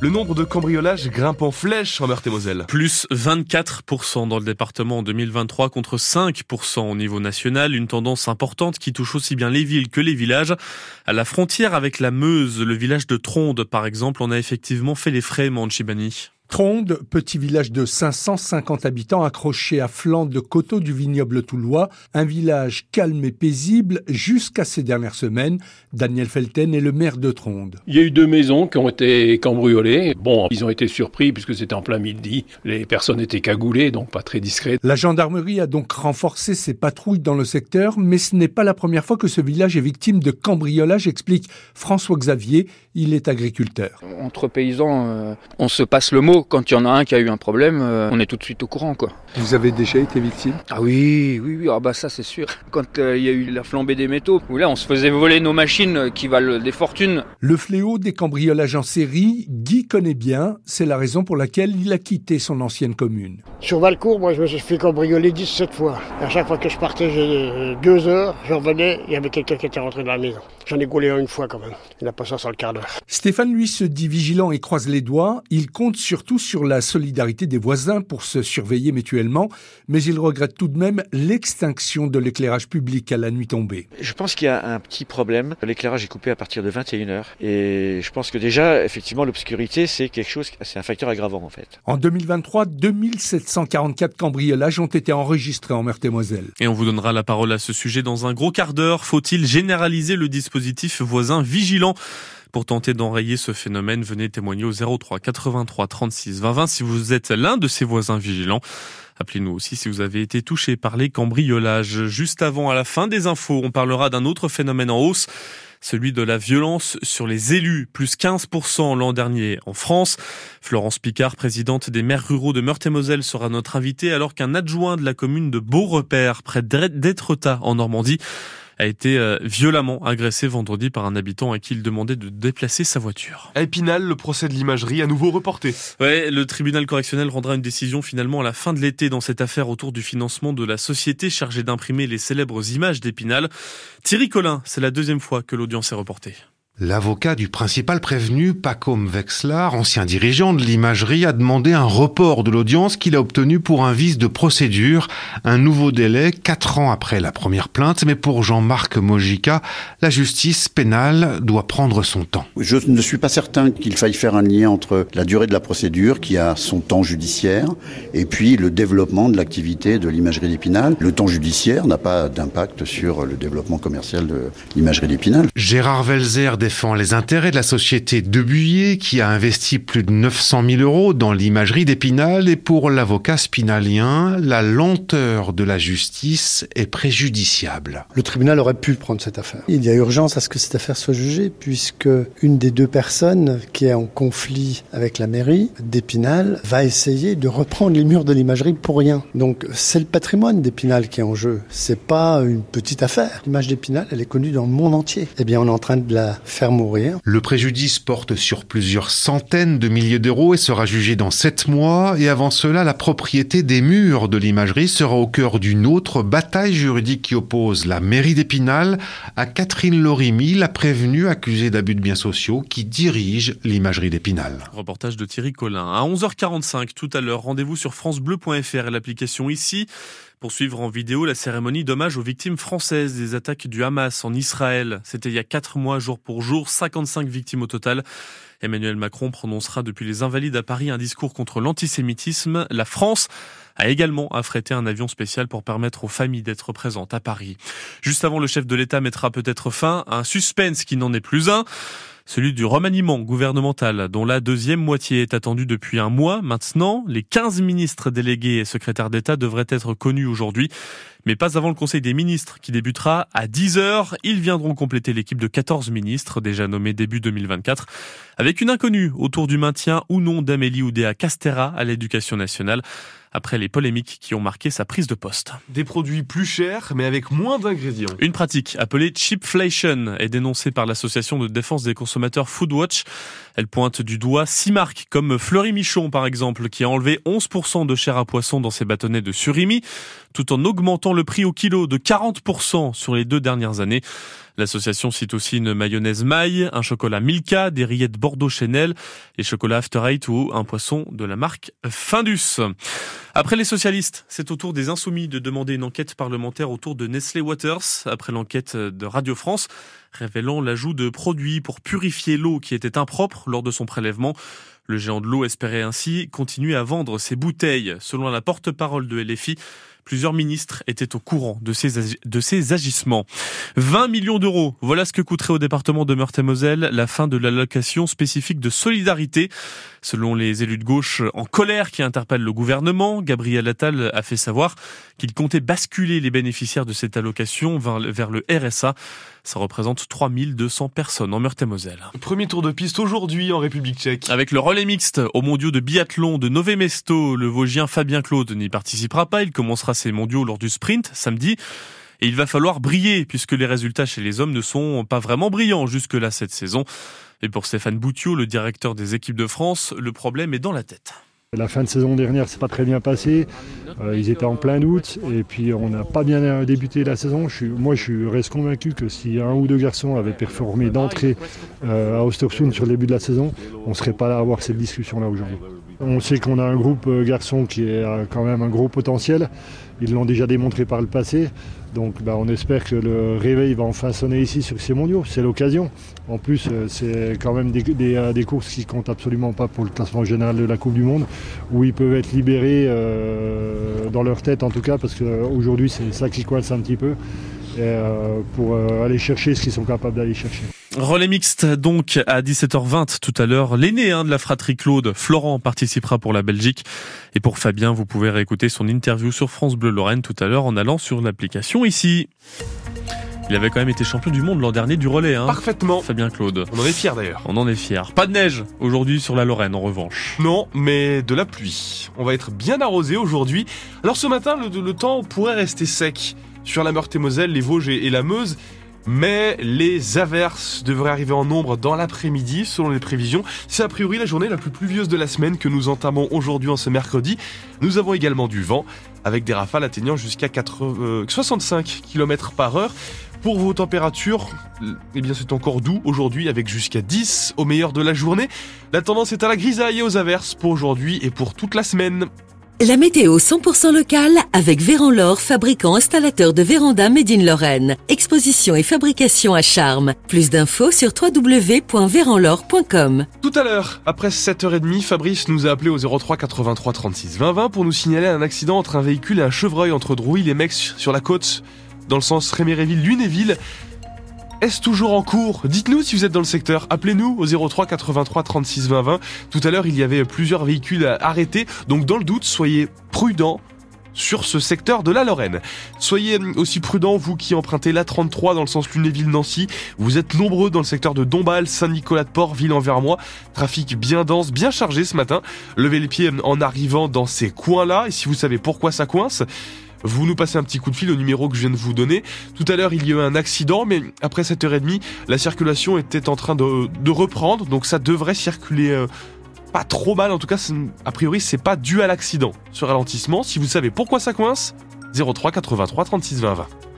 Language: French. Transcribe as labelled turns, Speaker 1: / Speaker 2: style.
Speaker 1: le nombre de cambriolages grimpe en flèche en Meurthe-et-Moselle.
Speaker 2: Plus 24% dans le département en 2023 contre 5% au niveau national. Une tendance importante qui touche aussi bien les villes que les villages. À la frontière avec la Meuse, le village de Tronde par exemple, on a effectivement fait les frais, Manchibani.
Speaker 3: Tronde, petit village de 550 habitants accroché à flanc de coteaux du vignoble toulois, un village calme et paisible jusqu'à ces dernières semaines. Daniel Felten est le maire de Tronde.
Speaker 4: Il y a eu deux maisons qui ont été cambriolées. Bon, ils ont été surpris puisque c'était en plein midi. Les personnes étaient cagoulées, donc pas très discrètes.
Speaker 3: La gendarmerie a donc renforcé ses patrouilles dans le secteur, mais ce n'est pas la première fois que ce village est victime de cambriolage, explique François Xavier. Il est agriculteur.
Speaker 5: Entre paysans, euh, on se passe le mot quand il y en a un qui a eu un problème, euh, on est tout de suite au courant. Quoi.
Speaker 3: Vous avez déjà été victime?
Speaker 5: Ah oui, oui, oui, ah bah ça c'est sûr. Quand euh, il y a eu la flambée des métaux, où là on se faisait voler nos machines euh, qui valent des fortunes.
Speaker 3: Le fléau des cambriolages en série, Guy connaît bien, c'est la raison pour laquelle il a quitté son ancienne commune.
Speaker 6: Sur Valcourt, moi je me suis fait cambrioler 17 fois. À chaque fois que je partais, j'ai deux heures, je revenais, il y avait quelqu'un qui était rentré dans la maison. J'en ai gaulé un une fois quand même. Il a passé ça sur le quart d'heure.
Speaker 3: Stéphane, lui, se dit vigilant et croise les doigts. Il compte surtout sur la solidarité des voisins pour se surveiller mutuellement, mais il regrette tout de même l'extinction de l'éclairage public à la nuit tombée.
Speaker 7: Je pense qu'il y a un petit problème. L'éclairage est coupé à partir de 21h. Et je pense que déjà, effectivement, l'obscurité, c'est quelque chose, c'est un facteur aggravant, en fait.
Speaker 3: En 2023, 2744 cambriolages ont été enregistrés en Meurthe-et-Moselle.
Speaker 2: Et on vous donnera la parole à ce sujet dans un gros quart d'heure. Faut-il généraliser le dispositif voisin vigilant? Pour tenter d'enrayer ce phénomène, venez témoigner au 03 83 36 20 20 si vous êtes l'un de ces voisins vigilants. Appelez-nous aussi si vous avez été touché par les cambriolages. Juste avant, à la fin des infos, on parlera d'un autre phénomène en hausse celui de la violence sur les élus, plus 15% l'an dernier en France. Florence Picard, présidente des maires ruraux de Meurthe-et-Moselle, sera notre invitée alors qu'un adjoint de la commune de Beaurepaire, près d'Étretat en Normandie, a été euh, violemment agressé vendredi par un habitant à qui il demandait de déplacer sa voiture.
Speaker 1: À Épinal, le procès de l'imagerie à nouveau reporté.
Speaker 2: Ouais, le tribunal correctionnel rendra une décision finalement à la fin de l'été dans cette affaire autour du financement de la société chargée d'imprimer les célèbres images d'Épinal. Thierry Collin, c'est la deuxième fois que l'audience est reportée.
Speaker 8: L'avocat du principal prévenu, Pacom Vexlar, ancien dirigeant de l'imagerie, a demandé un report de l'audience qu'il a obtenu pour un vice de procédure, un nouveau délai quatre ans après la première plainte. Mais pour Jean-Marc Mojica, la justice pénale doit prendre son temps.
Speaker 9: Je ne suis pas certain qu'il faille faire un lien entre la durée de la procédure, qui a son temps judiciaire, et puis le développement de l'activité de l'imagerie d'Épinal. Le temps judiciaire n'a pas d'impact sur le développement commercial de l'imagerie d'Épinal.
Speaker 8: Gérard Velzer défend les intérêts de la société Debuyer qui a investi plus de 900 000 euros dans l'imagerie d'Épinal et pour l'avocat spinalien, la lenteur de la justice est préjudiciable.
Speaker 10: Le tribunal aurait pu prendre cette affaire. Il y a urgence à ce que cette affaire soit jugée puisque une des deux personnes qui est en conflit avec la mairie d'Épinal va essayer de reprendre les murs de l'imagerie pour rien. Donc c'est le patrimoine d'Épinal qui est en jeu. C'est pas une petite affaire. L'image d'Épinal, elle est connue dans le monde entier. Eh bien, on est en train de la faire mourir.
Speaker 8: Le préjudice porte sur plusieurs centaines de milliers d'euros et sera jugé dans sept mois. Et avant cela, la propriété des murs de l'imagerie sera au cœur d'une autre bataille juridique qui oppose la mairie d'Épinal à Catherine Lorimi, la prévenue accusée d'abus de biens sociaux qui dirige l'imagerie d'Épinal.
Speaker 2: Reportage de Thierry Collin. À 11h45 tout à l'heure, rendez-vous sur francebleu.fr et l'application ici pour suivre en vidéo la cérémonie d'hommage aux victimes françaises des attaques du Hamas en Israël. C'était il y a quatre mois, jour pour jour, 55 victimes au total. Emmanuel Macron prononcera depuis les Invalides à Paris un discours contre l'antisémitisme. La France a également affrété un avion spécial pour permettre aux familles d'être présentes à Paris. Juste avant, le chef de l'État mettra peut-être fin à un suspense qui n'en est plus un celui du remaniement gouvernemental, dont la deuxième moitié est attendue depuis un mois maintenant. Les 15 ministres délégués et secrétaires d'État devraient être connus aujourd'hui, mais pas avant le Conseil des ministres qui débutera à 10 heures. Ils viendront compléter l'équipe de 14 ministres déjà nommés début 2024, avec une inconnue autour du maintien ou non d'Amélie Oudéa Castera à l'éducation nationale après les polémiques qui ont marqué sa prise de poste.
Speaker 1: Des produits plus chers, mais avec moins d'ingrédients.
Speaker 2: Une pratique appelée cheapflation est dénoncée par l'association de défense des consommateurs Foodwatch. Elle pointe du doigt six marques comme Fleury Michon par exemple, qui a enlevé 11% de chair à poisson dans ses bâtonnets de surimi, tout en augmentant le prix au kilo de 40% sur les deux dernières années. L'association cite aussi une mayonnaise maille, un chocolat Milka, des rillettes Bordeaux Chanel, les chocolats After Eight ou un poisson de la marque Findus. Après les socialistes, c'est au tour des insoumis de demander une enquête parlementaire autour de Nestlé Waters, après l'enquête de Radio France révélant l'ajout de produits pour purifier l'eau qui était impropre lors de son prélèvement. Le géant de l'eau espérait ainsi continuer à vendre ses bouteilles. Selon la porte-parole de LFI, Plusieurs ministres étaient au courant de ces, de ces agissements. 20 millions d'euros, voilà ce que coûterait au département de Meurthe-et-Moselle la fin de l'allocation spécifique de solidarité. Selon les élus de gauche en colère qui interpellent le gouvernement, Gabriel Attal a fait savoir qu'il comptait basculer les bénéficiaires de cette allocation vers le RSA. Ça représente 3200 personnes en Meurthe-et-Moselle.
Speaker 1: Premier tour de piste aujourd'hui en République tchèque.
Speaker 2: Avec le relais mixte au mondiaux de biathlon de Nové Mesto, le Vosgien Fabien Claude n'y participera pas. Il commencera ses mondiaux lors du sprint samedi. Et il va falloir briller puisque les résultats chez les hommes ne sont pas vraiment brillants jusque-là cette saison. Et pour Stéphane Boutiot, le directeur des équipes de France, le problème est dans la tête.
Speaker 11: La fin de saison dernière, c'est pas très bien passé. Euh, ils étaient en plein août et puis on n'a pas bien débuté la saison. Je suis, moi, je reste convaincu que si un ou deux garçons avaient performé d'entrée euh, à Ostersund sur le début de la saison, on ne serait pas là à avoir cette discussion-là aujourd'hui. On sait qu'on a un groupe euh, garçon qui a quand même un gros potentiel. Ils l'ont déjà démontré par le passé. Donc bah, on espère que le réveil va enfin sonner ici sur ces mondiaux. C'est l'occasion. En plus, euh, c'est quand même euh, des, courses qui comptent absolument pas pour le classement général de la Coupe du Monde, où ils peuvent être libérés euh, dans leur tête en tout cas, parce qu'aujourd'hui c'est ça qui coince un petit peu, pour aller chercher ce qu'ils sont capables d'aller chercher.
Speaker 2: Relais mixte donc à 17h20 tout à l'heure. L'aîné hein, de la fratrie Claude, Florent, participera pour la Belgique. Et pour Fabien, vous pouvez réécouter son interview sur France Bleu Lorraine tout à l'heure en allant sur l'application ici. Il avait quand même été champion du monde l'an dernier du relais. Hein.
Speaker 1: Parfaitement.
Speaker 2: Fabien Claude.
Speaker 1: On en est fiers d'ailleurs.
Speaker 2: On en est fiers. Pas de neige aujourd'hui sur la Lorraine en revanche.
Speaker 1: Non, mais de la pluie. On va être bien arrosé aujourd'hui. Alors ce matin, le, le temps pourrait rester sec sur la Meurthe-et-Moselle, les Vosges et la Meuse mais les averses devraient arriver en nombre dans l'après-midi selon les prévisions. C'est a priori la journée la plus pluvieuse de la semaine que nous entamons aujourd'hui en ce mercredi. Nous avons également du vent avec des rafales atteignant jusqu'à 65 km par heure. Pour vos températures, eh bien c'est encore doux aujourd'hui avec jusqu'à 10 au meilleur de la journée. La tendance est à la grisaille et aux averses pour aujourd'hui et pour toute la semaine.
Speaker 12: La météo 100% locale avec Véran fabricant installateur de véranda Made in Lorraine. Exposition et fabrication à charme. Plus d'infos sur www.véranlore.com.
Speaker 1: Tout à l'heure, après 7h30, Fabrice nous a appelé au 03 83 36 20 20 pour nous signaler un accident entre un véhicule et un chevreuil entre Drouille et Mex sur la côte, dans le sens Réméréville-Lunéville. Est-ce toujours en cours? Dites-nous si vous êtes dans le secteur. Appelez-nous au 03 83 36 20 20. Tout à l'heure, il y avait plusieurs véhicules arrêtés. Donc, dans le doute, soyez prudents sur ce secteur de la Lorraine. Soyez aussi prudents, vous qui empruntez la 33 dans le sens Lunéville-Nancy. Vous êtes nombreux dans le secteur de Dombasle, Saint-Nicolas-de-Port, Ville-en-Vermois. Trafic bien dense, bien chargé ce matin. Levez les pieds en arrivant dans ces coins-là. Et si vous savez pourquoi ça coince, vous nous passez un petit coup de fil au numéro que je viens de vous donner. Tout à l'heure, il y a eu un accident, mais après 7h30, la circulation était en train de, reprendre, donc ça devrait circuler euh, pas trop mal. En tout cas, a priori, c'est pas dû à l'accident, ce ralentissement. Si vous savez pourquoi ça coince, 03 83 36 20 20.